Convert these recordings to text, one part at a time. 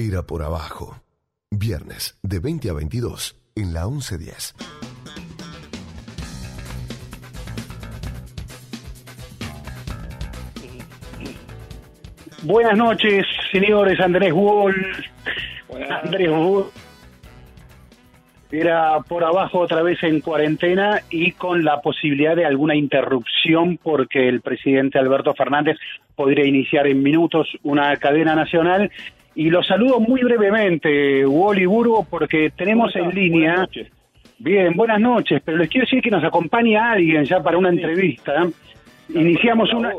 Era por abajo. Viernes de 20 a 22 en la 1110. Buenas noches, señores. Andrés Wall. Andrés Wall. Era por abajo otra vez en cuarentena y con la posibilidad de alguna interrupción porque el presidente Alberto Fernández podría iniciar en minutos una cadena nacional. Y lo saludo muy brevemente, Wally Burgo, porque tenemos en línea... Bien, buenas noches, pero les quiero decir que nos acompaña alguien ya para una entrevista. Iniciamos una,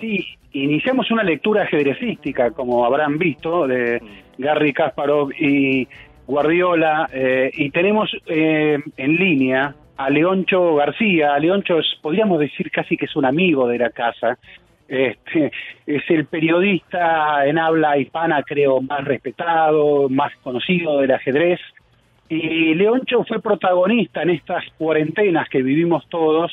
sí, iniciamos una lectura ajedrecística, como habrán visto, de Gary Kasparov y Guardiola, eh, y tenemos eh, en línea a Leoncho García. Leoncho es, podríamos decir casi que es un amigo de la casa. Este, es el periodista en habla hispana, creo, más respetado, más conocido del ajedrez. Y Leoncho fue protagonista en estas cuarentenas que vivimos todos.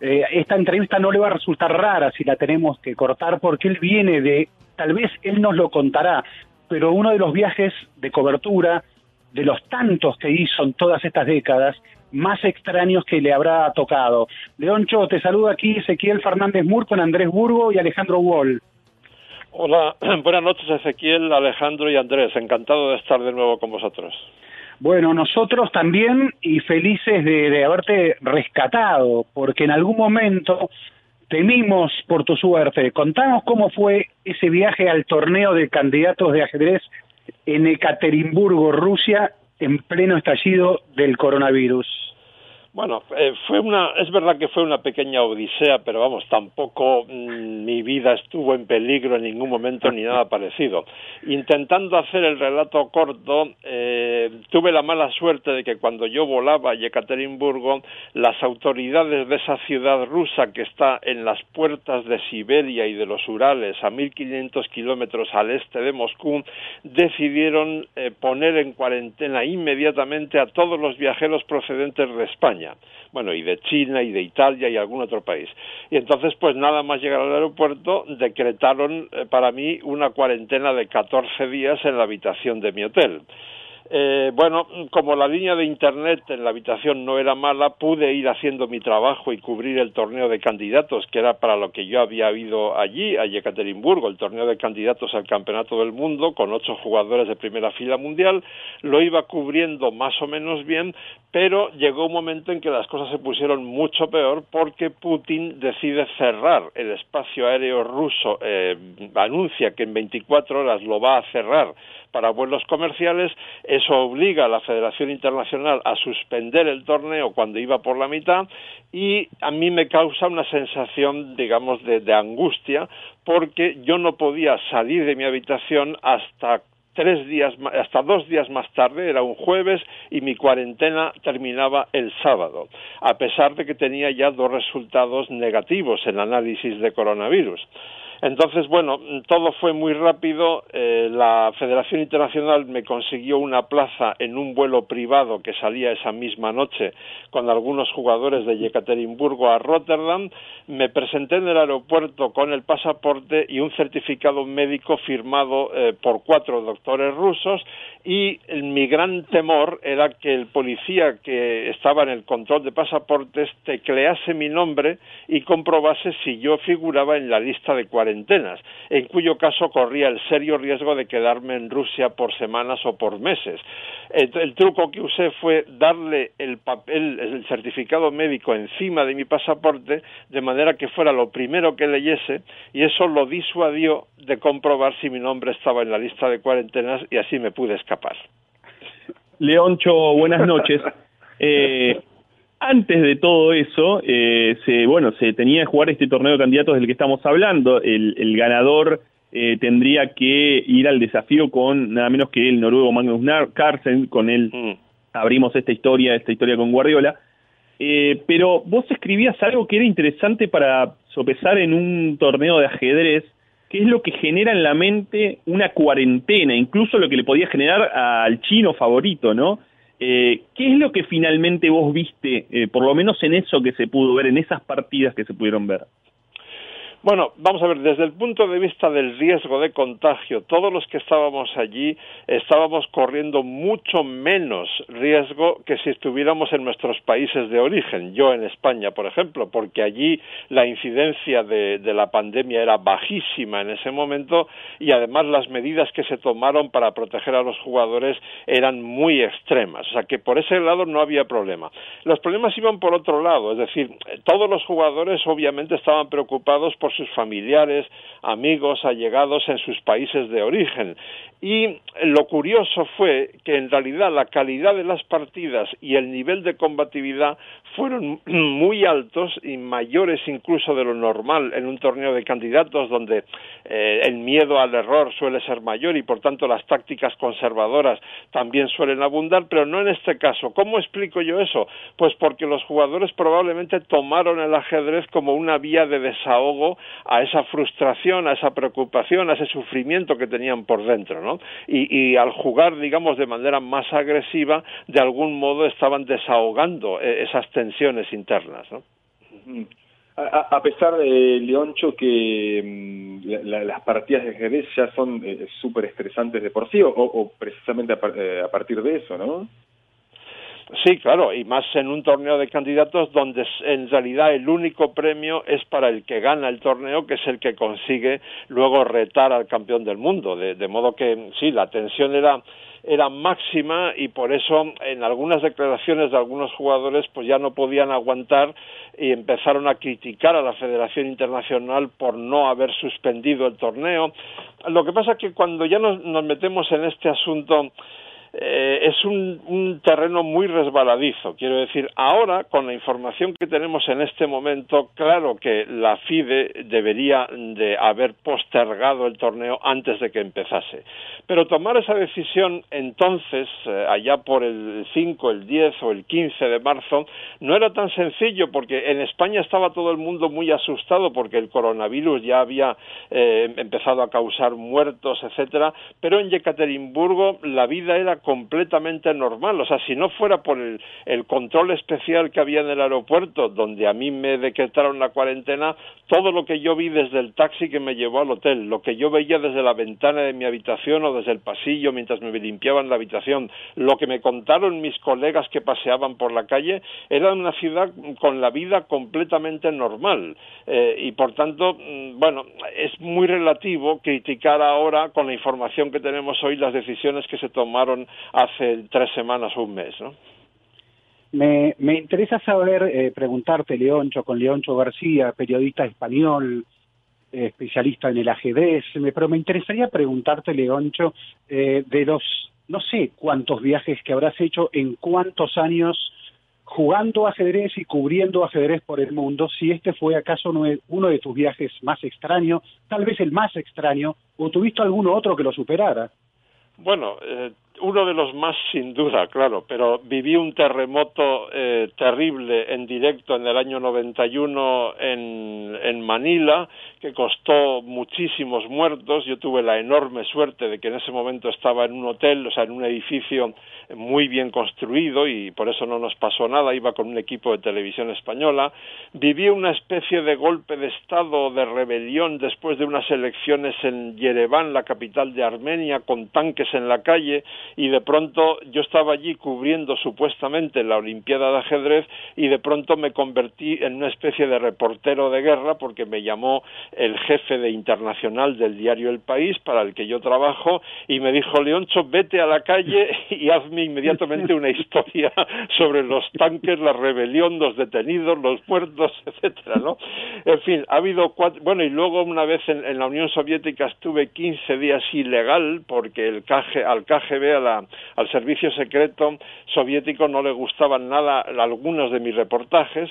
Eh, esta entrevista no le va a resultar rara si la tenemos que cortar porque él viene de, tal vez él nos lo contará, pero uno de los viajes de cobertura de los tantos que hizo en todas estas décadas, más extraños que le habrá tocado. Leoncho, te saluda aquí Ezequiel Fernández Mur con Andrés Burgo y Alejandro Wall. Hola, buenas noches Ezequiel, Alejandro y Andrés, encantado de estar de nuevo con vosotros. Bueno, nosotros también y felices de, de haberte rescatado, porque en algún momento temimos por tu suerte. Contanos cómo fue ese viaje al torneo de candidatos de ajedrez en Ekaterimburgo, Rusia, en pleno estallido del coronavirus. Bueno, eh, fue una, es verdad que fue una pequeña odisea, pero vamos, tampoco mm, mi vida estuvo en peligro en ningún momento ni nada parecido. Intentando hacer el relato corto, eh, tuve la mala suerte de que cuando yo volaba a Yekaterinburgo, las autoridades de esa ciudad rusa que está en las puertas de Siberia y de los Urales, a 1.500 kilómetros al este de Moscú, decidieron eh, poner en cuarentena inmediatamente a todos los viajeros procedentes de España bueno, y de China y de Italia y algún otro país. Y entonces, pues nada más llegar al aeropuerto, decretaron eh, para mí una cuarentena de 14 días en la habitación de mi hotel. Eh, bueno, como la línea de Internet en la habitación no era mala, pude ir haciendo mi trabajo y cubrir el torneo de candidatos, que era para lo que yo había ido allí, a Yekaterinburgo, el torneo de candidatos al Campeonato del Mundo, con ocho jugadores de primera fila mundial. Lo iba cubriendo más o menos bien, pero llegó un momento en que las cosas se pusieron mucho peor porque Putin decide cerrar el espacio aéreo ruso, eh, anuncia que en 24 horas lo va a cerrar para vuelos comerciales, eso obliga a la Federación Internacional a suspender el torneo cuando iba por la mitad y a mí me causa una sensación, digamos, de, angustia porque yo no podía salir de mi habitación hasta tres días, hasta dos días más tarde, era un jueves, y mi cuarentena terminaba el sábado, a pesar de que tenía ya dos resultados negativos en análisis de coronavirus. Entonces, bueno, todo fue muy rápido. Eh, la Federación Internacional me consiguió una plaza en un vuelo privado que salía esa misma noche con algunos jugadores de Yekaterinburgo a Rotterdam. Me presenté en el aeropuerto con el pasaporte y un certificado médico firmado eh, por cuatro doctores rusos y mi gran temor era que el policía que estaba en el control de pasaportes teclease mi nombre y comprobase si yo figuraba en la lista de cuarentenas, en cuyo caso corría el serio riesgo de quedarme en Rusia por semanas o por meses. El, truco que usé fue darle el papel, el certificado médico encima de mi pasaporte, de manera que fuera lo primero que leyese, y eso lo disuadió de comprobar si mi nombre estaba en la lista de cuarentenas y así me pude escapar. Leoncho, buenas noches. Eh, antes de todo eso, eh, se, bueno, se tenía que jugar este torneo de candidatos del que estamos hablando. El, el ganador eh, tendría que ir al desafío con nada menos que el noruego Magnus Carlsen, con él mm. abrimos esta historia, esta historia con Guardiola. Eh, pero vos escribías algo que era interesante para sopesar en un torneo de ajedrez, que es lo que genera en la mente una cuarentena, incluso lo que le podía generar al chino favorito, ¿no? Eh, ¿Qué es lo que finalmente vos viste, por lo menos en eso que se pudo ver, en esas partidas que se pudieron ver? Bueno, vamos a ver, desde el punto de vista del riesgo de contagio, todos los que estábamos allí estábamos corriendo mucho menos riesgo que si estuviéramos en nuestros países de origen, yo en España, por ejemplo, porque allí la incidencia de, la pandemia era bajísima en ese momento y además las medidas que se tomaron para proteger a los jugadores eran muy extremas, o sea que por ese lado no había problema. Los problemas iban por otro lado, es decir, todos los jugadores obviamente estaban preocupados por sus familiares, amigos, allegados en sus países de origen. Y lo curioso fue que en realidad la calidad de las partidas y el nivel de combatividad fueron muy altos y mayores incluso de lo normal en un torneo de candidatos donde eh, el miedo al error suele ser mayor y por tanto las tácticas conservadoras también suelen abundar, pero no en este caso. ¿Cómo explico yo eso? Pues porque los jugadores probablemente tomaron el ajedrez como una vía de desahogo a esa frustración, a esa preocupación, a ese sufrimiento que tenían por dentro, ¿no? Y, y al jugar, digamos, de manera más agresiva, de algún modo estaban desahogando eh, esas tensiones internas, ¿no? A, pesar de Leoncho que mm, las partidas de ajedrez ya son eh, súper estresantes de por sí, o, precisamente eh, a, partir de eso, ¿no? Sí, claro, y más en un torneo de candidatos donde en realidad el único premio es para el que gana el torneo, que es el que consigue luego retar al campeón del mundo. De, modo que sí, la tensión era era máxima y por eso en algunas declaraciones de algunos jugadores pues ya no podían aguantar y empezaron a criticar a la Federación Internacional por no haber suspendido el torneo. Lo que pasa es que cuando ya nos, nos metemos en este asunto eh, es un, terreno muy resbaladizo. Quiero decir, ahora, con la información que tenemos en este momento, claro que la FIDE debería de haber postergado el torneo antes de que empezase. Pero tomar esa decisión entonces, eh, allá por el 5, el 10 o el 15 de marzo, no era tan sencillo porque en España estaba todo el mundo muy asustado porque el coronavirus ya había eh, empezado a causar muertos, etcétera, pero en Yekaterinburgo la vida era completamente normal. O sea, si no fuera por el, el, control especial que había en el aeropuerto, donde a mí me decretaron la cuarentena, todo lo que yo vi desde el taxi que me llevó al hotel, lo que yo veía desde la ventana de mi habitación o desde el pasillo mientras me limpiaban la habitación, lo que me contaron mis colegas que paseaban por la calle, era una ciudad con la vida completamente normal. Eh, y por tanto, mm, bueno, es muy relativo criticar ahora, con la información que tenemos hoy, las decisiones que se tomaron hace tres semanas o un mes, ¿no? Me, me interesa saber, eh, preguntarte, Leoncho, con Leoncho García, periodista español, eh, especialista en el ajedrez, me, pero me interesaría preguntarte, Leoncho, eh, de los, no sé cuántos viajes que habrás hecho en cuántos años jugando ajedrez y cubriendo ajedrez por el mundo, si este fue acaso uno de tus viajes más extraños, tal vez el más extraño, o tuviste alguno otro que lo superara. Bueno, eh, uno de los más sin duda, claro, pero viví un terremoto eh, terrible en directo en el año 91 en, en Manila, que costó muchísimos muertos. Yo tuve la enorme suerte de que en ese momento estaba en un hotel, o sea, en un edificio muy bien construido y por eso no nos pasó nada. Iba con un equipo de televisión española. Viví una especie de golpe de Estado, de rebelión después de unas elecciones en Yerevan, la capital de Armenia, con tanques en la calle y de pronto yo estaba allí cubriendo supuestamente la Olimpiada de ajedrez y de pronto me convertí en una especie de reportero de guerra porque me llamó el jefe de internacional del diario El País para el que yo trabajo y me dijo Leoncho vete a la calle y hazme inmediatamente una historia sobre los tanques, la rebelión, los detenidos, los muertos, etcétera, ¿no? En fin, ha habido cuatro, bueno y luego una vez en, en la Unión Soviética estuve 15 días ilegal porque el KG, al KGB al servicio secreto soviético no le gustaban nada algunos de mis reportajes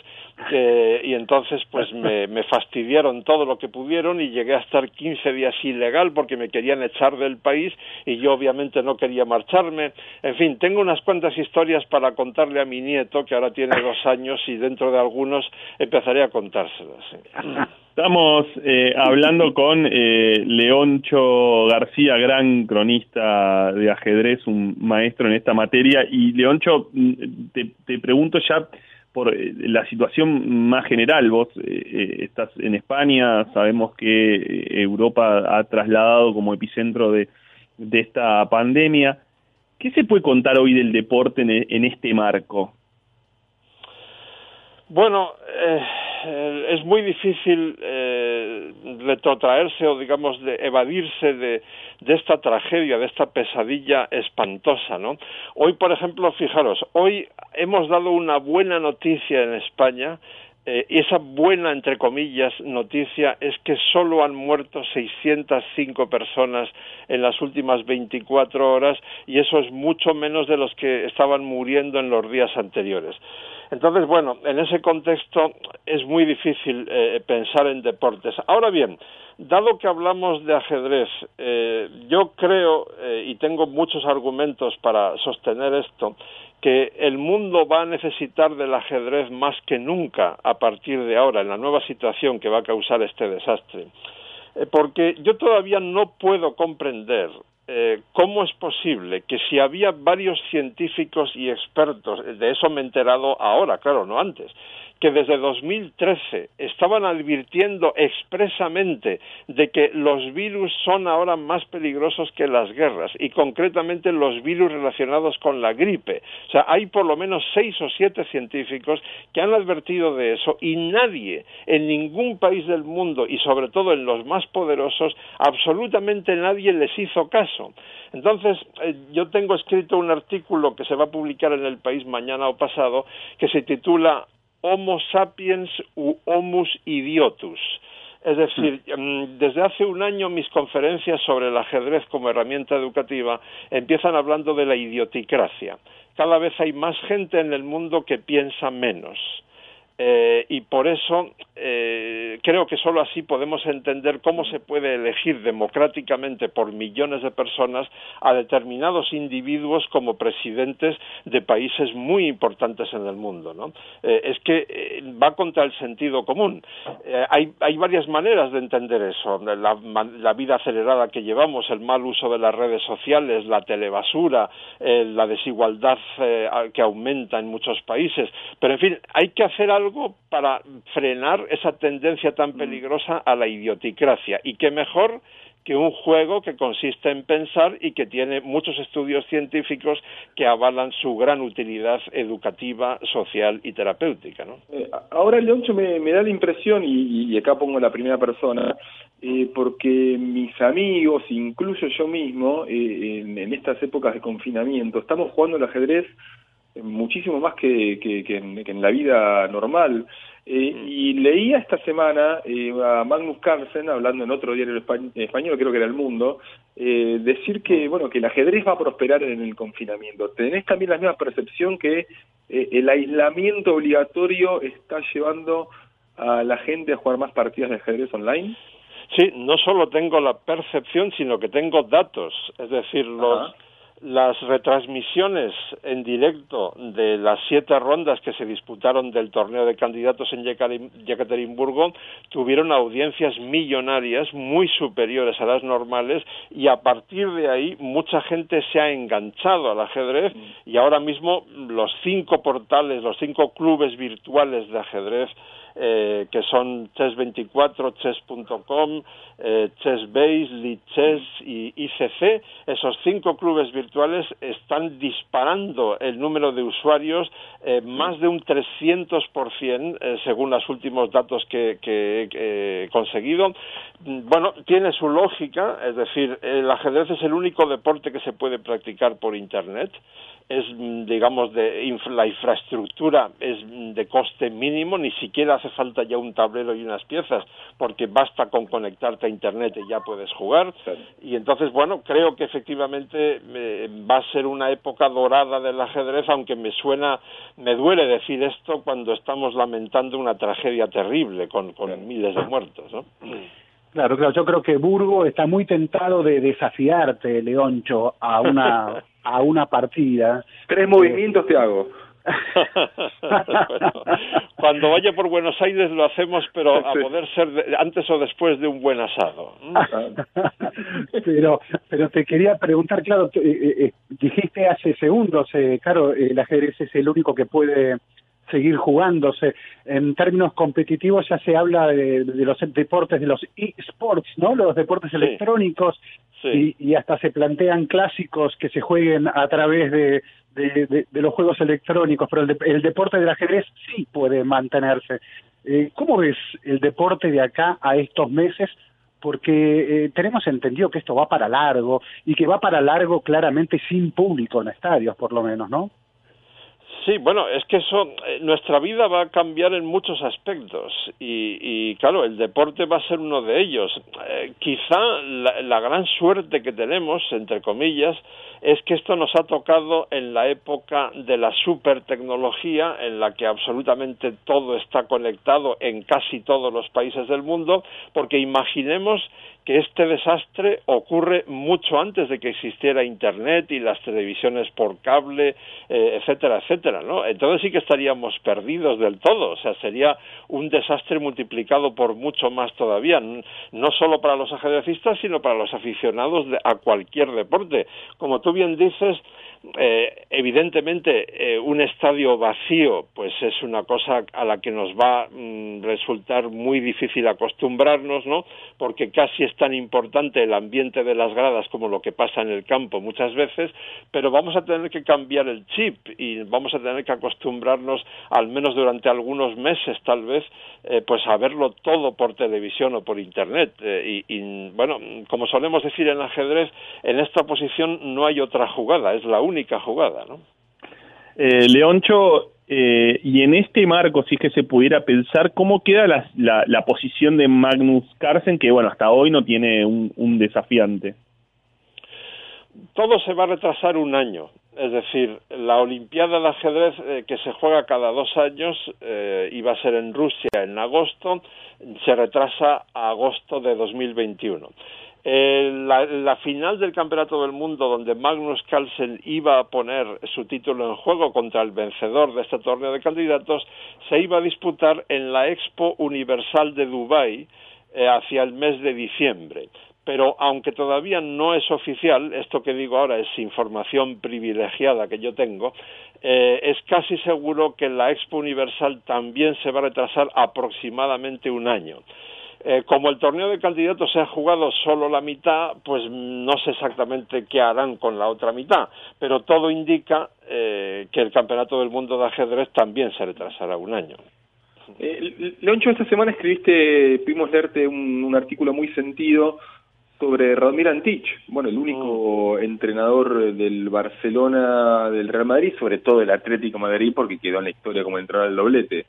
eh, y entonces pues me, me, fastidiaron todo lo que pudieron y llegué a estar 15 días ilegal porque me querían echar del país y yo obviamente no quería marcharme. En fin, tengo unas cuantas historias para contarle a mi nieto que ahora tiene dos años y dentro de algunos empezaré a contárselas. Estamos eh, hablando con eh, Leoncho García, gran cronista de ajedrez, un maestro en esta materia. Y Leoncho, mm, te, te pregunto ya por eh, la situación más general. Vos estás en España, sabemos que Europa ha trasladado como epicentro de, de esta pandemia. ¿Qué se puede contar hoy del deporte en, este marco? Bueno, eh, es muy difícil eh, retrotraerse o, digamos, de evadirse de, de, esta tragedia, de esta pesadilla espantosa, ¿no? Hoy, por ejemplo, fijaros, hoy hemos dado una buena noticia en España eh, esa buena, entre comillas, noticia es que solo han muerto 605 personas en las últimas 24 horas y eso es mucho menos de los que estaban muriendo en los días anteriores. Entonces, bueno, en ese contexto es muy difícil eh, pensar en deportes. Ahora bien, dado que hablamos de ajedrez, eh, yo creo, eh, y tengo muchos argumentos para sostener esto, que el mundo va a necesitar del ajedrez más que nunca a partir de ahora, en la nueva situación que va a causar este desastre. porque yo todavía no puedo comprender eh, ¿cómo es posible que si había varios científicos y expertos, de eso me he enterado ahora, claro, no antes, que desde 2013 estaban advirtiendo expresamente de que los virus son ahora más peligrosos que las guerras y concretamente los virus relacionados con la gripe. O sea, hay por lo menos seis o siete científicos que han advertido de eso y nadie en ningún país del mundo y sobre todo en los más poderosos, absolutamente nadie les hizo caso. Entonces, eh, yo tengo escrito un artículo que se va a publicar en el país mañana o pasado que se titula Homo sapiens u Homus idiotus. Es decir, mm, desde hace un año mis conferencias sobre el ajedrez como herramienta educativa empiezan hablando de la idioticracia. Cada vez hay más gente en el mundo que piensa menos. Eh, y por eso eh, creo que solo así podemos entender cómo se puede elegir democráticamente por millones de personas a determinados individuos como presidentes de países muy importantes en el mundo. ¿no? Eh, es que va contra el sentido común. Hay, hay, varias maneras de entender eso. La, la, vida acelerada que llevamos, el mal uso de las redes sociales, la telebasura, la desigualdad que aumenta en muchos países. Pero, en fin, hay que hacer algo algo para frenar esa tendencia tan mm. peligrosa a la idioticracia. Y qué mejor que un juego que consiste en pensar y que tiene muchos estudios científicos que avalan su gran utilidad educativa, social y terapéutica. ¿no? Eh, ahora, Leoncho, me, me, da la impresión, y, acá pongo la primera persona, eh, porque mis amigos, incluso yo mismo, eh, en, en, estas épocas de confinamiento, estamos jugando el ajedrez muchísimo más que, que, en, la vida normal. Eh, mm. Y leía esta semana eh, a Magnus Carlsen, hablando en otro diario español, creo que era El Mundo, eh, decir que, mm. bueno, que el ajedrez va a prosperar en el confinamiento. ¿Tenés también la misma percepción que el aislamiento obligatorio está llevando a la gente a jugar más partidas de ajedrez online? Sí, no solo tengo la percepción, sino que tengo datos. Es decir, los las retransmisiones en directo de las siete rondas que se disputaron del torneo de candidatos en Yekaterinburgo tuvieron audiencias millonarias muy superiores a las normales y a partir de ahí mucha gente se ha enganchado al ajedrez y ahora mismo los cinco portales, los cinco clubes virtuales de ajedrez eh, que son Chess24, Chess.com, eh, Chessbase, Lichess y ICC. Esos cinco clubes virtuales están disparando el número de usuarios eh, más de un 300% eh, según los últimos datos que, que he conseguido. Bueno, tiene su lógica, es decir, el ajedrez es el único deporte que se puede practicar por Internet es digamos de la infraestructura es de coste mínimo ni siquiera hace falta ya un tablero y unas piezas porque basta con conectarte a internet y ya puedes jugar y entonces bueno creo que efectivamente eh, va a ser una época dorada del ajedrez aunque me suena me duele decir esto cuando estamos lamentando una tragedia terrible con, con miles de muertos ¿no? Claro, claro, yo creo que Burgo está muy tentado de desafiarte, Leoncho, a una a una partida. Tres movimientos te hago. cuando vaya por Buenos Aires lo hacemos, pero a poder ser antes o después de un buen asado. pero, pero te quería preguntar, claro, eh, eh, dijiste hace segundos, eh, claro, el ajedrez es el único que puede seguir jugándose. En términos competitivos ya se habla de, los deportes, de los e-sports, ¿no? Los deportes electrónicos Y, hasta se plantean clásicos que se jueguen a través de, de, los juegos electrónicos, pero el, deporte del ajedrez sí puede mantenerse. Eh, ¿Cómo ves el deporte de acá a estos meses? Porque eh, tenemos entendido que esto va para largo y que va para largo claramente sin público en estadios, por lo menos, ¿no? Sí, bueno, es que eso, eh, nuestra vida va a cambiar en muchos aspectos y, y claro, el deporte va a ser uno de ellos. Eh, quizá la, la, gran suerte que tenemos, entre comillas, es que esto nos ha tocado en la época de la supertecnología, en la que absolutamente todo está conectado en casi todos los países del mundo, porque imaginemos que este desastre ocurre mucho antes de que existiera Internet y las televisiones por cable, eh, etcétera, etcétera, ¿no? Entonces sí que estaríamos perdidos del todo, o sea, sería un desastre multiplicado por mucho más todavía, no solo para los ajedrecistas, sino para los aficionados a cualquier deporte. Como tú bien dices, eh, evidentemente, eh, un estadio vacío, pues es una cosa a la que nos va a mm, resultar muy difícil acostumbrarnos, ¿no? Porque casi es tan importante el ambiente de las gradas como lo que pasa en el campo muchas veces, pero vamos a tener que cambiar el chip y vamos a tener que acostumbrarnos, al menos durante algunos meses, tal vez, eh, pues a verlo todo por televisión o por internet. y, y, bueno, como solemos decir en ajedrez, en esta posición no hay otra jugada, es la única única jugada, ¿no? Eh, Leoncho, eh, y en este marco, si es que se pudiera pensar, ¿cómo queda la, la, posición de Magnus Carlsen, que bueno, hasta hoy no tiene un, un desafiante? Todo se va a retrasar un año. Es decir, la Olimpiada de ajedrez eh, que se juega cada dos años eh, iba a ser en Rusia en agosto, se retrasa a agosto de 2021. Eh, la, la, final del Campeonato del Mundo, donde Magnus Carlsen iba a poner su título en juego contra el vencedor de este torneo de candidatos, se iba a disputar en la Expo Universal de Dubái eh, hacia el mes de diciembre. Pero aunque todavía no es oficial, esto que digo ahora es información privilegiada que yo tengo, eh, es casi seguro que la Expo Universal también se va a retrasar aproximadamente un año. Eh, como el torneo de candidatos se ha jugado solo la mitad, pues no sé exactamente qué harán con la otra mitad, pero todo indica eh, que el Campeonato del Mundo de Ajedrez también se retrasará un año. Eh, Leoncho, esta semana escribiste, pudimos leerte un, artículo muy sentido sobre Radomir Antich, bueno, el único mm. entrenador del Barcelona, del Real Madrid, sobre todo del Atlético Madrid, porque quedó en la historia como entrenador del doblete,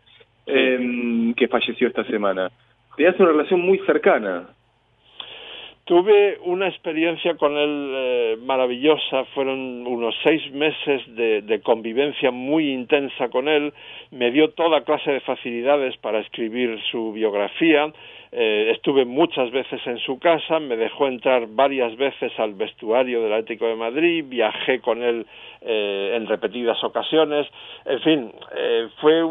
em, que falleció esta semana tenías una relación muy cercana. Tuve una experiencia con él eh, maravillosa, fueron unos seis meses de, de, convivencia muy intensa con él, me dio toda clase de facilidades para escribir su biografía, eh, estuve muchas veces en su casa, me dejó entrar varias veces al vestuario del Atlético de Madrid, viajé con él eh, en repetidas ocasiones, en fin, eh, fue,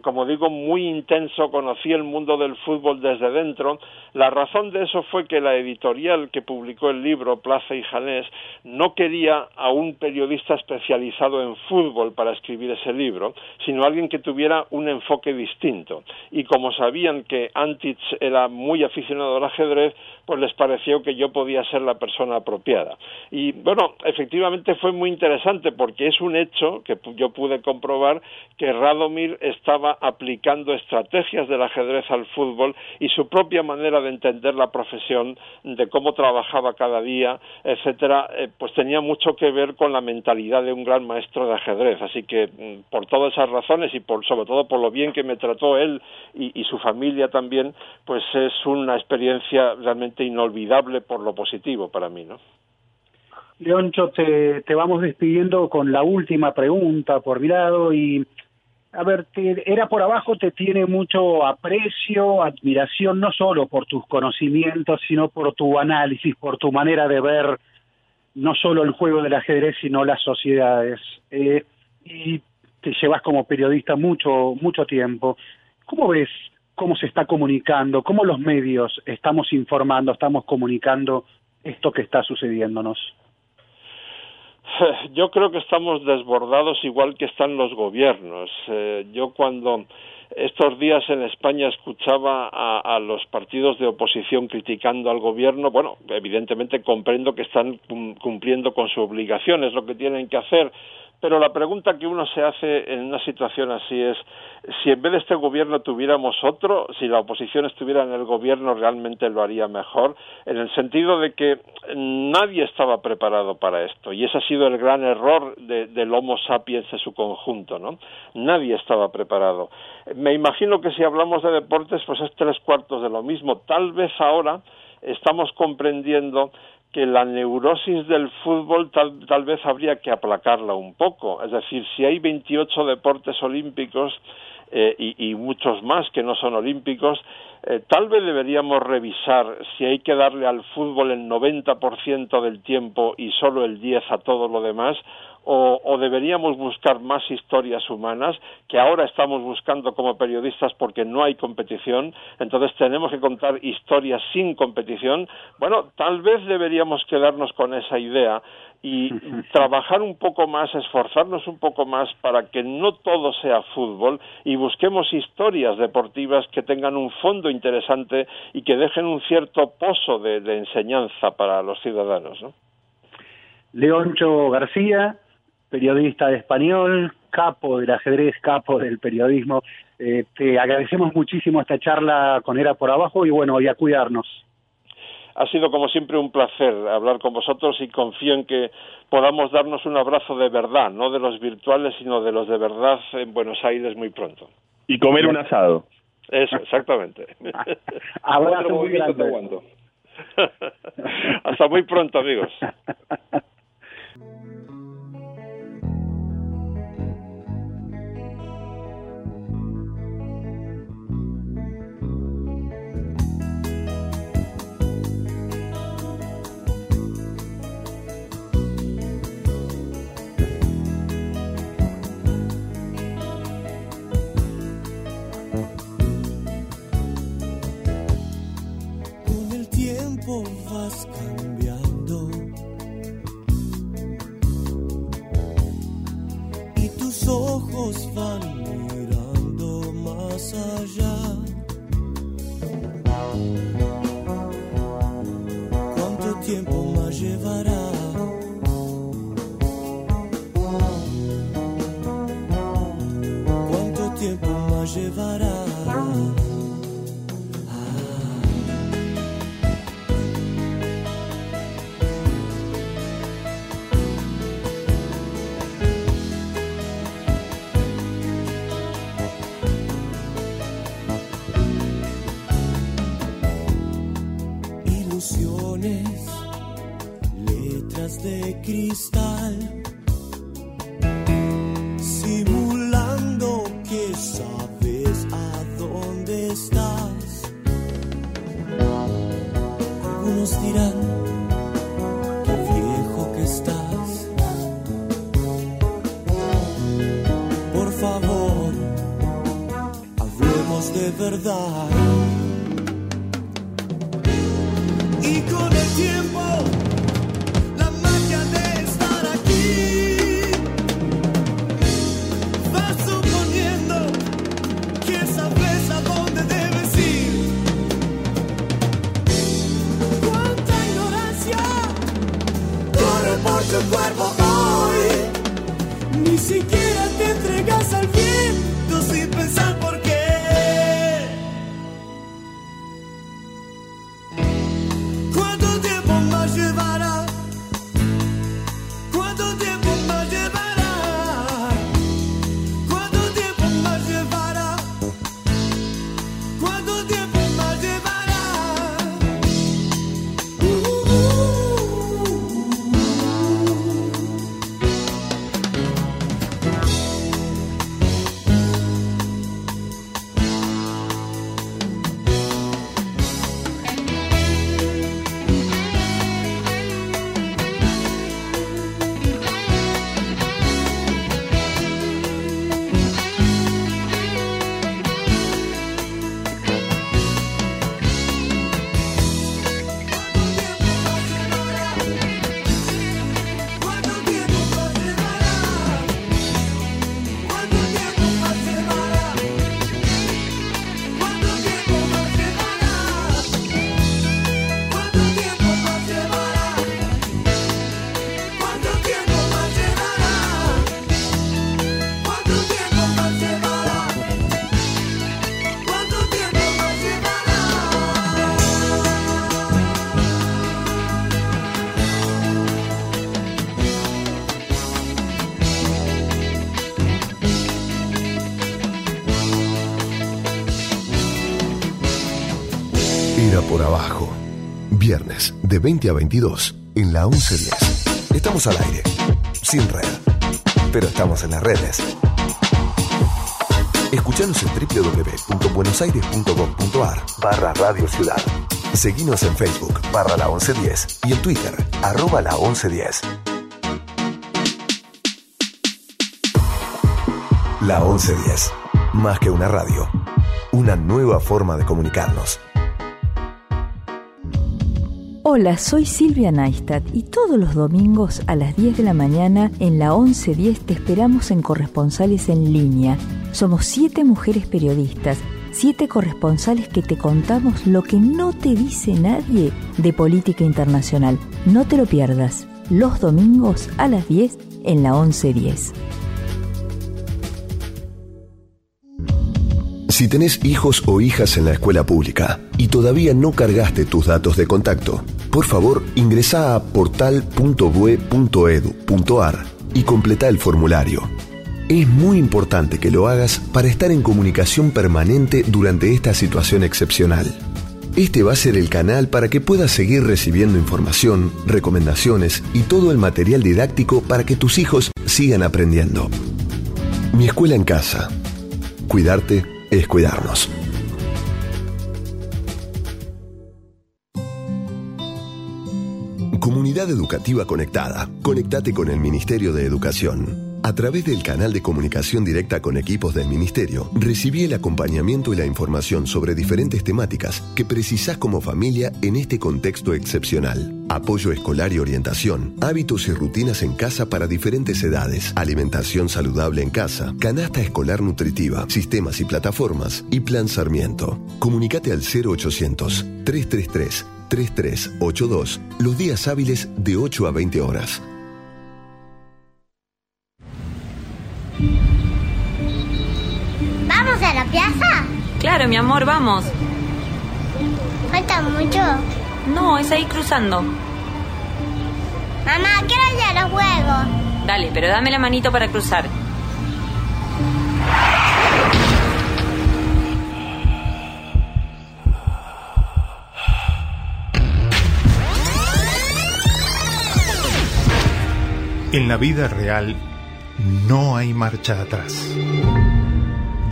como digo, muy intenso, conocí el mundo del fútbol desde dentro. La razón de eso fue que la editorial que publicó el libro, Plaza y Janés, no quería a un periodista especializado en fútbol para escribir ese libro, sino alguien que tuviera un enfoque distinto. Y como sabían que Antich era muy aficionado al ajedrez, pues les pareció que yo podía ser la persona apropiada. Y bueno, efectivamente fue muy interesante porque es un hecho que yo pude comprobar que Radomir estaba aplicando estrategias del ajedrez al fútbol y su propia manera de entender la profesión, de cómo trabajaba cada día, etcétera, eh, pues tenía mucho que ver con la mentalidad de un gran maestro de ajedrez. Así que mm, por todas esas razones y por sobre todo por lo bien que me trató él y su familia también, pues es una experiencia realmente inolvidable por lo positivo para mí, ¿no? Leoncho, te, te vamos despidiendo con la última pregunta por mi y a ver, era por abajo, te tiene mucho aprecio, admiración, no solo por tus conocimientos, sino por tu análisis, por tu manera de ver no solo el juego del ajedrez, sino las sociedades. Eh, y te llevas como periodista mucho, mucho tiempo. ¿Cómo ves cómo se está comunicando, cómo los medios estamos informando, estamos comunicando esto que está sucediéndonos. Yo creo que estamos desbordados igual que están los gobiernos. Eh, yo cuando estos días en España escuchaba a, los partidos de oposición criticando al gobierno, bueno, evidentemente comprendo que están cumpliendo con su obligación, es lo que tienen que hacer, pero la pregunta que uno se hace en una situación así es si en vez de este gobierno tuviéramos otro, si la oposición estuviera en el gobierno realmente lo haría mejor, en el sentido de que nadie estaba preparado para esto y ese ha sido el gran error del Homo sapiens en su conjunto, ¿no? Nadie estaba preparado. Me imagino que si hablamos de deportes, pues es tres cuartos de lo mismo. Tal vez ahora estamos comprendiendo que la neurosis del fútbol tal, tal, vez habría que aplacarla un poco. Es decir, si hay 28 deportes olímpicos eh, y, y, muchos más que no son olímpicos, eh, tal vez deberíamos revisar si hay que darle al fútbol el 90% del tiempo y solo el 10 a todo lo demás, o, deberíamos buscar más historias humanas que ahora estamos buscando como periodistas porque no hay competición, entonces tenemos que contar historias sin competición. Bueno, tal vez deberíamos quedarnos con esa idea y trabajar un poco más, esforzarnos un poco más para que no todo sea fútbol y busquemos historias deportivas que tengan un fondo interesante y que dejen un cierto pozo de, enseñanza para los ciudadanos. ¿no? Leoncho García, periodista de español, capo del ajedrez, capo del periodismo. Eh, te agradecemos muchísimo esta charla con Era por Abajo y bueno, y a cuidarnos. Ha sido como siempre un placer hablar con vosotros y confío en que podamos darnos un abrazo de verdad, no de los virtuales, sino de los de verdad en Buenos Aires muy pronto. Y comer un asado. Eso, exactamente. Abrazo muy grande. Hasta muy pronto, amigos. vas cambiando. Y tus ojos van mirando más allá. ¿Cuánto tiempo más llevará? ¿Cuánto tiempo más llevará? Viernes de 20 a 22 en la 1110. Estamos al aire, sin red, pero estamos en las redes. Escuchanos en www.buenosaires.gov.ar barra Radio Ciudad. Seguinos en Facebook barra la 1110 y en Twitter arroba la 1110. La 1110. Más que una radio. Una nueva forma de comunicarnos. Hola, soy Silvia Neistat y todos los domingos a las 10 de la mañana en la 1110 te esperamos en Corresponsales en línea. Somos siete mujeres periodistas, siete corresponsales que te contamos lo que no te dice nadie de política internacional. No te lo pierdas. Los domingos a las 10 en la 1110. Si tenés hijos o hijas en la escuela pública y todavía no cargaste tus datos de contacto, por favor ingresa a portal.bue.edu.ar y completa el formulario. Es muy importante que lo hagas para estar en comunicación permanente durante esta situación excepcional. Este va a ser el canal para que puedas seguir recibiendo información, recomendaciones y todo el material didáctico para que tus hijos sigan aprendiendo. Mi escuela en casa. Cuidarte es cuidarnos. Comunidad Educativa Conectada. Conectate con el Ministerio de Educación. A través del canal de comunicación directa con equipos del Ministerio, recibí el acompañamiento y la información sobre diferentes temáticas que precisás como familia en este contexto excepcional. Apoyo escolar y orientación, hábitos y rutinas en casa para diferentes edades, alimentación saludable en casa, canasta escolar nutritiva, sistemas y plataformas y Plan Sarmiento. Comunicate al 0800 333 3382 los días hábiles de 8 a 20 horas. A la plaza? Claro, mi amor, vamos. ¿Falta mucho? No, es ahí cruzando. Mamá, quiero ir a los juegos. Dale, pero dame la manito para cruzar. En la vida real no hay marcha atrás.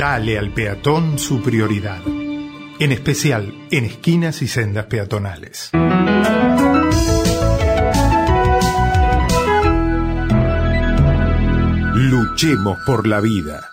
Dale al peatón su prioridad, en especial en esquinas y sendas peatonales. Luchemos por la vida.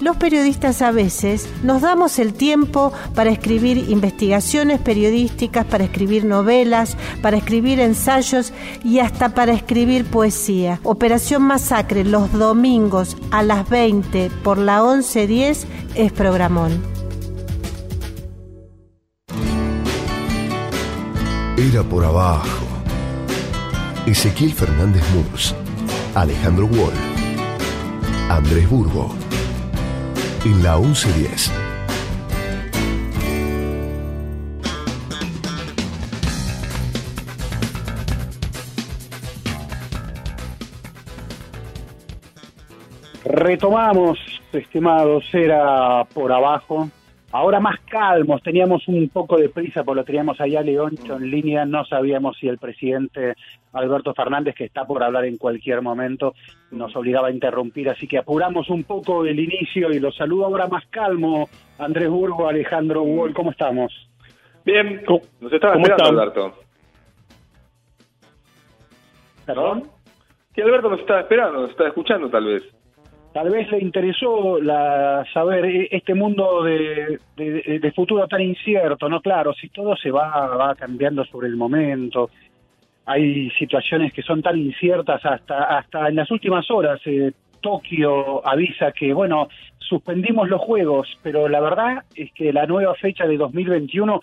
los periodistas a veces nos damos el tiempo para escribir investigaciones periodísticas, para escribir novelas, para escribir ensayos y hasta para escribir poesía. Operación Masacre los domingos a las 20 por la 1110 es programón. Era por abajo. Ezequiel Fernández Murs, Alejandro Wall, Andrés Burgo en la 1110. Retomamos, estimados, era por abajo. Ahora más calmos, teníamos un poco de prisa porque lo teníamos allá Leoncho en línea, no sabíamos si el presidente Alberto Fernández, que está por hablar en cualquier momento, nos obligaba a interrumpir, así que apuramos un poco el inicio y los saludo ahora más calmo, Andrés Burgo, Alejandro Wall, ¿cómo estamos? Bien, nos estaba ¿Cómo esperando, están? Alberto. ¿Perdón? Que Alberto nos estaba esperando, nos estaba escuchando tal vez. Tal vez le interesó la, saber eh, este mundo de, futuro tan incierto, ¿no? Claro, si todo se va, cambiando sobre el momento, hay situaciones que son tan inciertas hasta, hasta en las últimas horas. eh, Tokio avisa que, bueno, suspendimos los juegos, pero la verdad es que la nueva fecha de 2021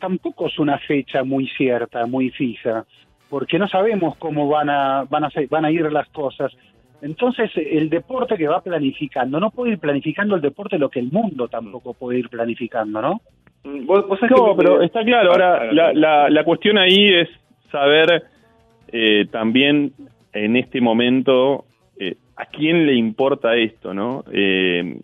tampoco es una fecha muy cierta, muy fija, porque no sabemos cómo van a, van a, van a ir las cosas. Entonces, el deporte que va planificando, no puede ir planificando el deporte lo que el mundo tampoco puede ir planificando, ¿no? Mm, no, pero está claro. Ahora, la, la, la, cuestión ahí es saber eh, también en este momento eh, a quién le importa esto, ¿no? Eh,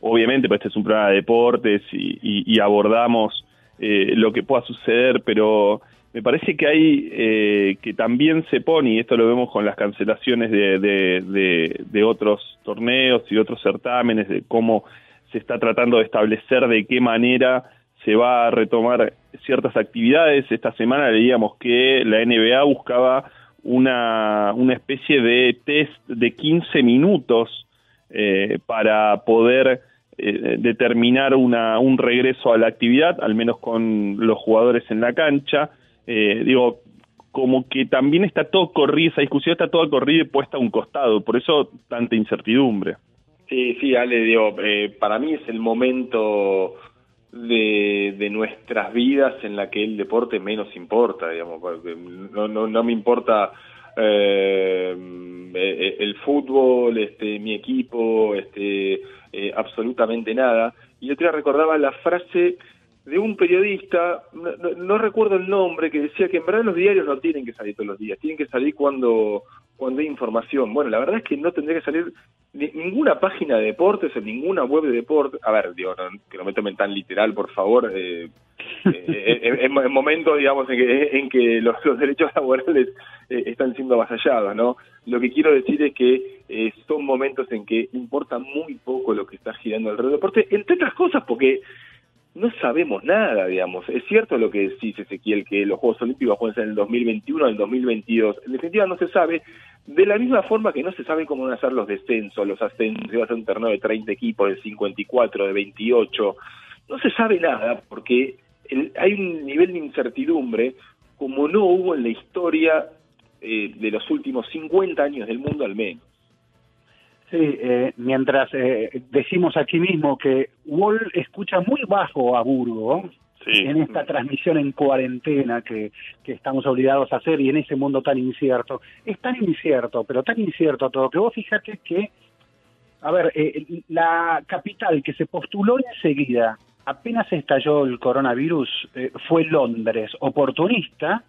obviamente, pues este es un programa de deportes y, y abordamos lo que pueda suceder, pero me parece que hay eh, que también se pone, y esto lo vemos con las cancelaciones de, de, de, otros torneos y otros certámenes, de cómo se está tratando de establecer de qué manera se va a retomar ciertas actividades. Esta semana leíamos que la NBA buscaba una, una especie de test de 15 minutos eh, para poder eh, determinar una, un regreso a la actividad, al menos con los jugadores en la cancha eh, digo, como que también está todo corrido, esa discusión está toda corrida y puesta a un costado, por eso tanta incertidumbre. Sí, sí, Ale, digo, eh, para mí es el momento de, de nuestras vidas en la que el deporte menos importa, digamos, no, no, no me importa eh, el fútbol, este, mi equipo, este, eh, absolutamente nada. Y yo te recordaba la frase de un periodista, no, recuerdo el nombre, que decía que en verdad los diarios no tienen que salir todos los días, tienen que salir cuando, cuando hay información. Bueno, la verdad es que no tendría que salir ninguna página de deportes, en ninguna web de deportes. A ver, digo, que no me tomen tan literal, por favor. Eh, eh en, momentos, digamos, en que, en que los, derechos laborales eh, están siendo avasallados, ¿no? Lo que quiero decir es que eh, son momentos en que importa muy poco lo que está girando alrededor del deporte, entre otras cosas porque no sabemos nada, digamos. Es cierto lo que decís, Ezequiel, que los Juegos Olímpicos pueden ser en el 2021 o en el 2022. En definitiva, no se sabe, de la misma forma que no se sabe cómo van a ser los descensos, los ascensos, si va a ser un torneo de 30 equipos, de 54, de 28. No se sabe nada porque hay un nivel de incertidumbre como no hubo en la historia eh, de los últimos 50 años del mundo al menos. Sí, eh, mientras eh, decimos aquí mismo que Wall escucha muy bajo a Burgo en esta transmisión en cuarentena que, que estamos obligados a hacer y en ese mundo tan incierto. Es tan incierto, pero tan incierto todo, que vos fíjate que, a ver, eh, la capital que se postuló enseguida, apenas estalló el coronavirus, fue Londres, oportunista,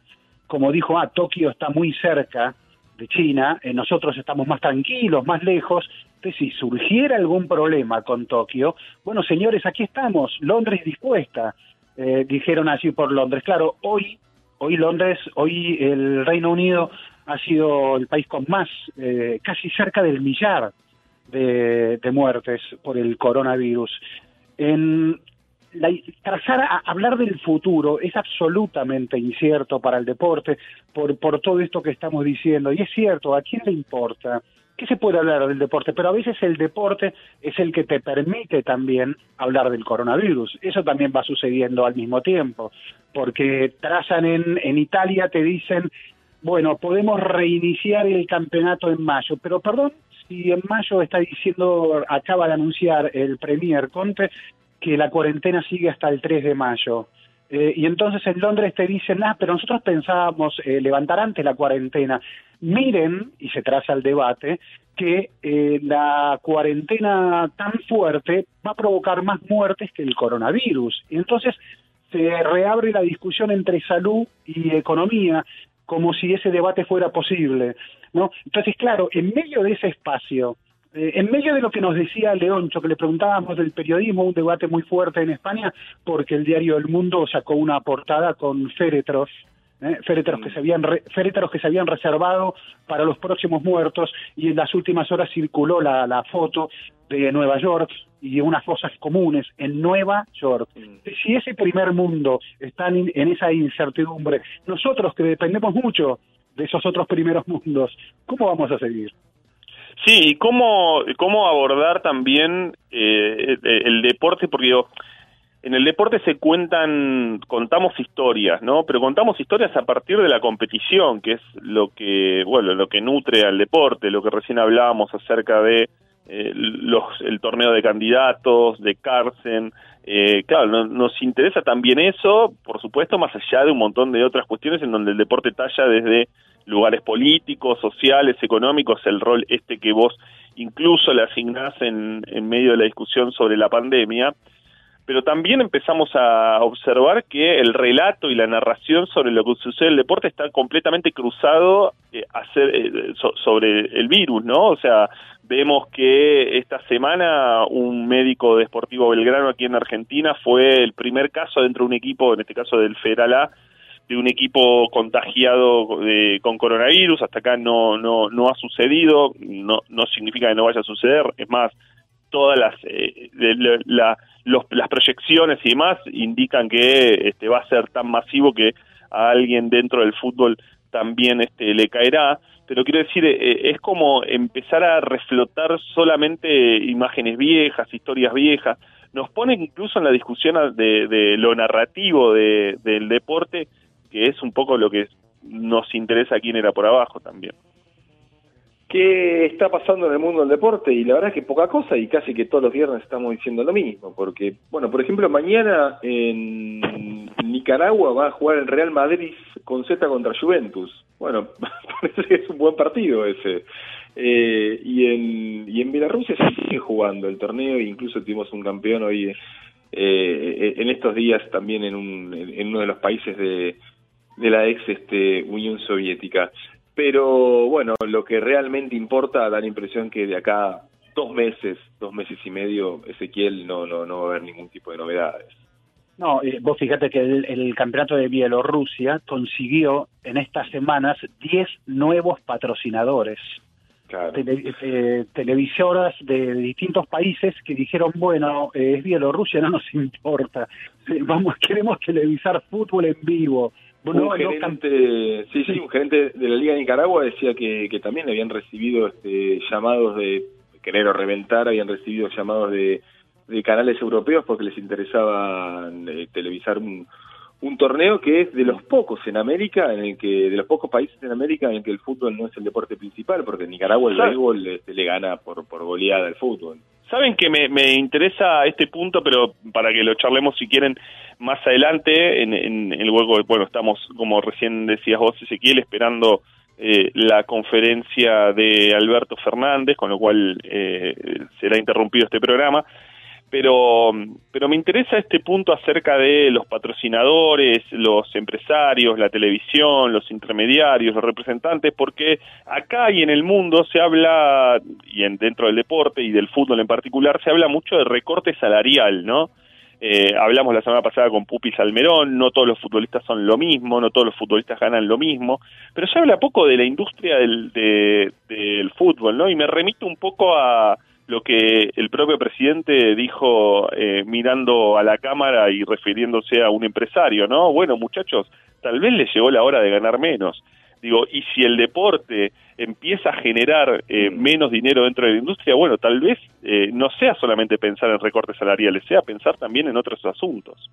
como dijo, ah, Tokio está muy cerca de China, eh, nosotros estamos más tranquilos, más lejos. Entonces, si surgiera algún problema con Tokio, bueno, señores, aquí estamos, Londres dispuesta, eh, dijeron así por Londres. Claro, hoy, hoy Londres, hoy el Reino Unido ha sido el país con más, eh, casi cerca del millar de, de muertes por el coronavirus. En, la, trazar a hablar del futuro es absolutamente incierto para el deporte por, por todo esto que estamos diciendo. Y es cierto, ¿a quién le importa? ¿Qué se puede hablar del deporte? Pero a veces el deporte es el que te permite también hablar del coronavirus. Eso también va sucediendo al mismo tiempo, porque trazan en, en Italia, te dicen, bueno, podemos reiniciar el campeonato en mayo, pero perdón, si en mayo está diciendo, acaba de anunciar el Premier Conte que la cuarentena sigue hasta el 3 de mayo. Eh, y entonces en Londres te dicen, ah, pero nosotros pensábamos eh, levantar antes la cuarentena. Miren, y se traza el debate, que eh, la cuarentena tan fuerte va a provocar más muertes que el coronavirus. Y entonces se reabre la discusión entre salud y economía como si ese debate fuera posible. ¿no? Entonces, claro, en medio de ese espacio eh, en medio de lo que nos decía Leoncho, que le preguntábamos del periodismo, un debate muy fuerte en España, porque el diario El Mundo sacó una portada con féretros, ¿eh? féretros, que se habían féretros que se habían reservado para los próximos muertos, y en las últimas horas circuló la, la foto de Nueva York y unas fosas comunes en Nueva York. Si ese primer mundo está en esa incertidumbre, nosotros que dependemos mucho de esos otros primeros mundos, ¿cómo vamos a seguir? Sí, y cómo, cómo abordar también eh, el, deporte, porque en el deporte se cuentan, contamos historias, ¿no? Pero contamos historias a partir de la competición, que es lo que, bueno, lo que nutre al deporte, lo que recién hablábamos acerca de eh, los, el torneo de candidatos, de Carsen. Eh, claro, nos interesa también eso, por supuesto, más allá de un montón de otras cuestiones en donde el deporte talla desde lugares políticos, sociales, económicos, el rol este que vos incluso le asignás en, en medio de la discusión sobre la pandemia, pero también empezamos a observar que el relato y la narración sobre lo que sucede en el deporte está completamente cruzado eh, eh, sobre el virus, ¿no? O sea, vemos que esta semana un médico deportivo Belgrano aquí en Argentina fue el primer caso dentro de un equipo, en este caso del Federal A, de un equipo contagiado con coronavirus, hasta acá no, no, no ha sucedido, no, no significa que no vaya a suceder, es más, todas las, eh, la, las proyecciones y demás indican que este, va a ser tan masivo que a alguien dentro del fútbol también este, le caerá, pero quiero decir, eh, es como empezar a reflotar solamente imágenes viejas, historias viejas, nos pone incluso en la discusión de, de lo narrativo de, del deporte, que es un poco lo que nos interesa aquí en Era por Abajo también qué está pasando en el mundo del deporte y la verdad es que poca cosa y casi que todos los viernes estamos diciendo lo mismo, porque, bueno, por ejemplo, mañana en Nicaragua va a jugar el Real Madrid con Z contra Juventus. Bueno, parece que es un buen partido ese. Eh, y, en, y en Bielorrusia se sigue jugando el torneo, incluso tuvimos un campeón hoy eh, en estos días también en, un, en uno de los países de, de la ex este, Unión Soviética. Pero bueno, lo que realmente importa da la impresión que de acá dos meses, dos meses y medio, Ezequiel no, no, no va a haber ningún tipo de novedades. No, eh, vos fíjate que el, campeonato de Bielorrusia consiguió en estas semanas 10 nuevos patrocinadores. Claro. Eh, televisoras de distintos países que dijeron, bueno, eh, es Bielorrusia, no nos importa, vamos, queremos televisar fútbol en vivo, un gerente, sí, sí, un gerente de la Liga de Nicaragua decía que, que también habían recibido este, llamados de querer o reventar, habían recibido llamados de, de canales europeos porque les interesaba eh, televisar un, un torneo que es de los pocos en América, en el que de los pocos países en América en el que el fútbol no es el deporte principal, porque en Nicaragua el béisbol este, le gana por, por goleada al fútbol. Saben que me, me interesa este punto, pero para que lo charlemos si quieren más adelante, en, en, el juego, bueno, estamos, como recién decías vos, Ezequiel, esperando eh, la conferencia de Alberto Fernández, con lo cual eh, será interrumpido este programa pero, pero me interesa este punto acerca de los patrocinadores, los empresarios, la televisión, los intermediarios, los representantes, porque acá y en el mundo se habla, y en, dentro del deporte y del fútbol en particular, se habla mucho de recorte salarial, ¿no? Eh, hablamos la semana pasada con Pupi Salmerón, no todos los futbolistas son lo mismo, no todos los futbolistas ganan lo mismo, pero se habla poco de la industria del, del fútbol, ¿no? Y me remito un poco a lo que el propio presidente dijo eh, mirando a la cámara y refiriéndose a un empresario, ¿no? Bueno, muchachos, tal vez les llegó la hora de ganar menos. Digo, y si el deporte empieza a generar eh, mm. menos dinero dentro de la industria, bueno, tal vez eh, no sea solamente pensar en recortes salariales, sea pensar también en otros asuntos.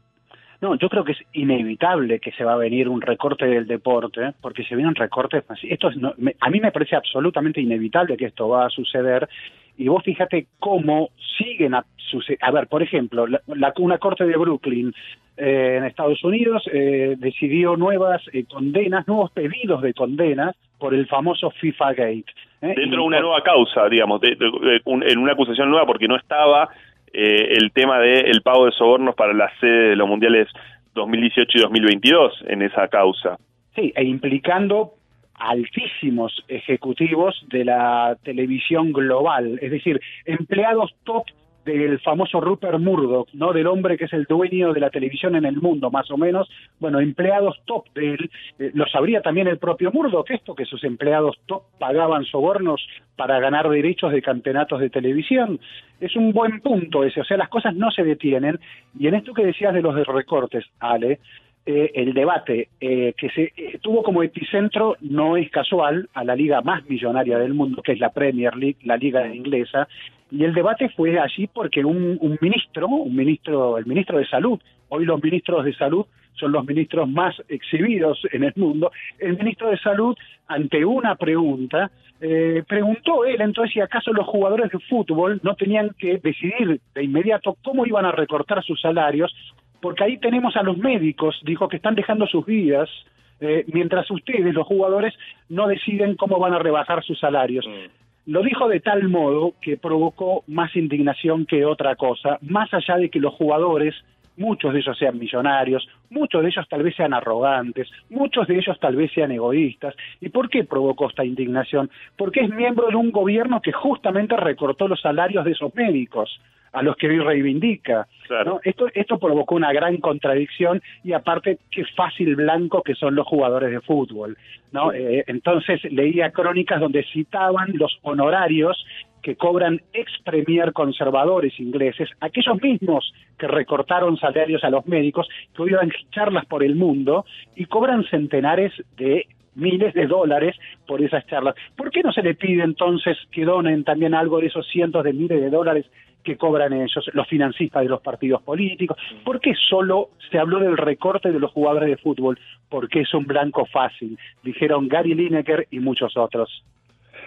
No, yo creo que es inevitable que se va a venir un recorte del deporte, porque se vienen recortes. Esto a mí me parece absolutamente inevitable que esto va a suceder y vos fíjate cómo siguen a suceder. A ver, por ejemplo, la, una corte de Brooklyn eh, en Estados Unidos eh, decidió nuevas eh, condenas, nuevos pedidos de condenas por el famoso FIFA Gate. Dentro de una nueva causa, digamos, en una acusación nueva porque no estaba el tema del pago de sobornos para la sede de los mundiales 2018 y 2022 en esa causa. Sí, e implicando altísimos ejecutivos de la televisión global, es decir, empleados top del famoso Rupert Murdoch, ¿no? Del hombre que es el dueño de la televisión en el mundo, más o menos. Bueno, empleados top de él. Eh, lo sabría también el propio Murdoch, esto, que sus empleados top pagaban sobornos para ganar derechos de campeonatos de televisión. Es un buen punto ese, o sea, las cosas no se detienen. Y en esto que decías de los recortes, Ale, eh, el debate eh, que se eh, tuvo como epicentro no es casual a la liga más millonaria del mundo, que es la Premier League, la liga inglesa, y el debate fue allí porque un, ministro, un ministro, el ministro de Salud, hoy los ministros de Salud son los ministros más exhibidos en el mundo, el ministro de Salud, ante una pregunta, preguntó él entonces si acaso los jugadores de fútbol no tenían que decidir de inmediato cómo iban a recortar sus salarios porque ahí tenemos a los médicos, dijo que están dejando sus vidas eh, mientras ustedes, los jugadores, no deciden cómo van a rebajar sus salarios. Mm. Lo dijo de tal modo que provocó más indignación que otra cosa, más allá de que los jugadores muchos de ellos sean millonarios, muchos de ellos tal vez sean arrogantes, muchos de ellos tal vez sean egoístas. ¿Y por qué provocó esta indignación? Porque es miembro de un gobierno que justamente recortó los salarios de esos médicos a los que hoy reivindica. ¿no? Esto, esto provocó una gran contradicción y aparte qué fácil blanco que son los jugadores de fútbol. ¿no? Eh, entonces leía crónicas donde citaban los honorarios que cobran ex premier conservadores ingleses, aquellos mismos que recortaron salarios a los médicos, que hoy dan charlas por el mundo y cobran centenares de miles de dólares por esas charlas. ¿Por qué no se le pide entonces que donen también algo de esos cientos de miles de dólares que cobran ellos, los financistas de los partidos políticos? ¿Por qué solo se habló del recorte de los jugadores de fútbol? Porque es un blanco fácil, dijeron Gary Lineker y muchos otros.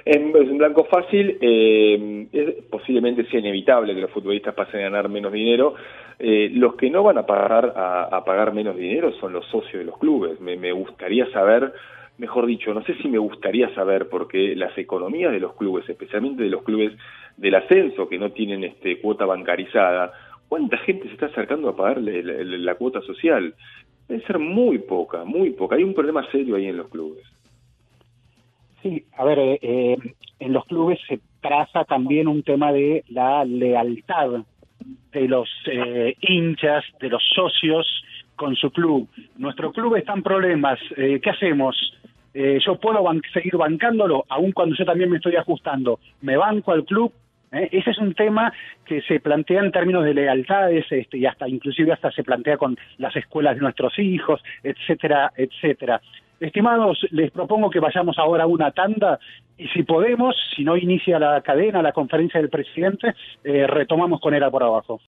Es un blanco fácil, eh, es, posiblemente sea inevitable que los futbolistas pasen a ganar menos dinero. Eh, los que no van a pagar a, a, pagar menos dinero son los socios de los clubes. Me, me, gustaría saber, mejor dicho, no sé si me gustaría saber, porque las economías de los clubes, especialmente de los clubes del ascenso que no tienen este, cuota bancarizada, ¿cuánta gente se está acercando a pagarle la, cuota social? Debe ser muy poca, muy poca. Hay un problema serio ahí en los clubes. Sí, a ver, eh, eh, en los clubes se traza también un tema de la lealtad de los eh, hinchas, de los socios con su club. Nuestro club está en problemas, eh, ¿qué hacemos? Eh, yo puedo seguir bancándolo, aun cuando yo también me estoy ajustando. ¿Me banco al club? ¿Eh? Ese es un tema que se plantea en términos de lealtades este, y hasta inclusive hasta se plantea con las escuelas de nuestros hijos, etcétera, etcétera. Estimados, les propongo que vayamos ahora a una tanda y si podemos, si no inicia la cadena, la conferencia del presidente, eh, retomamos con él por abajo.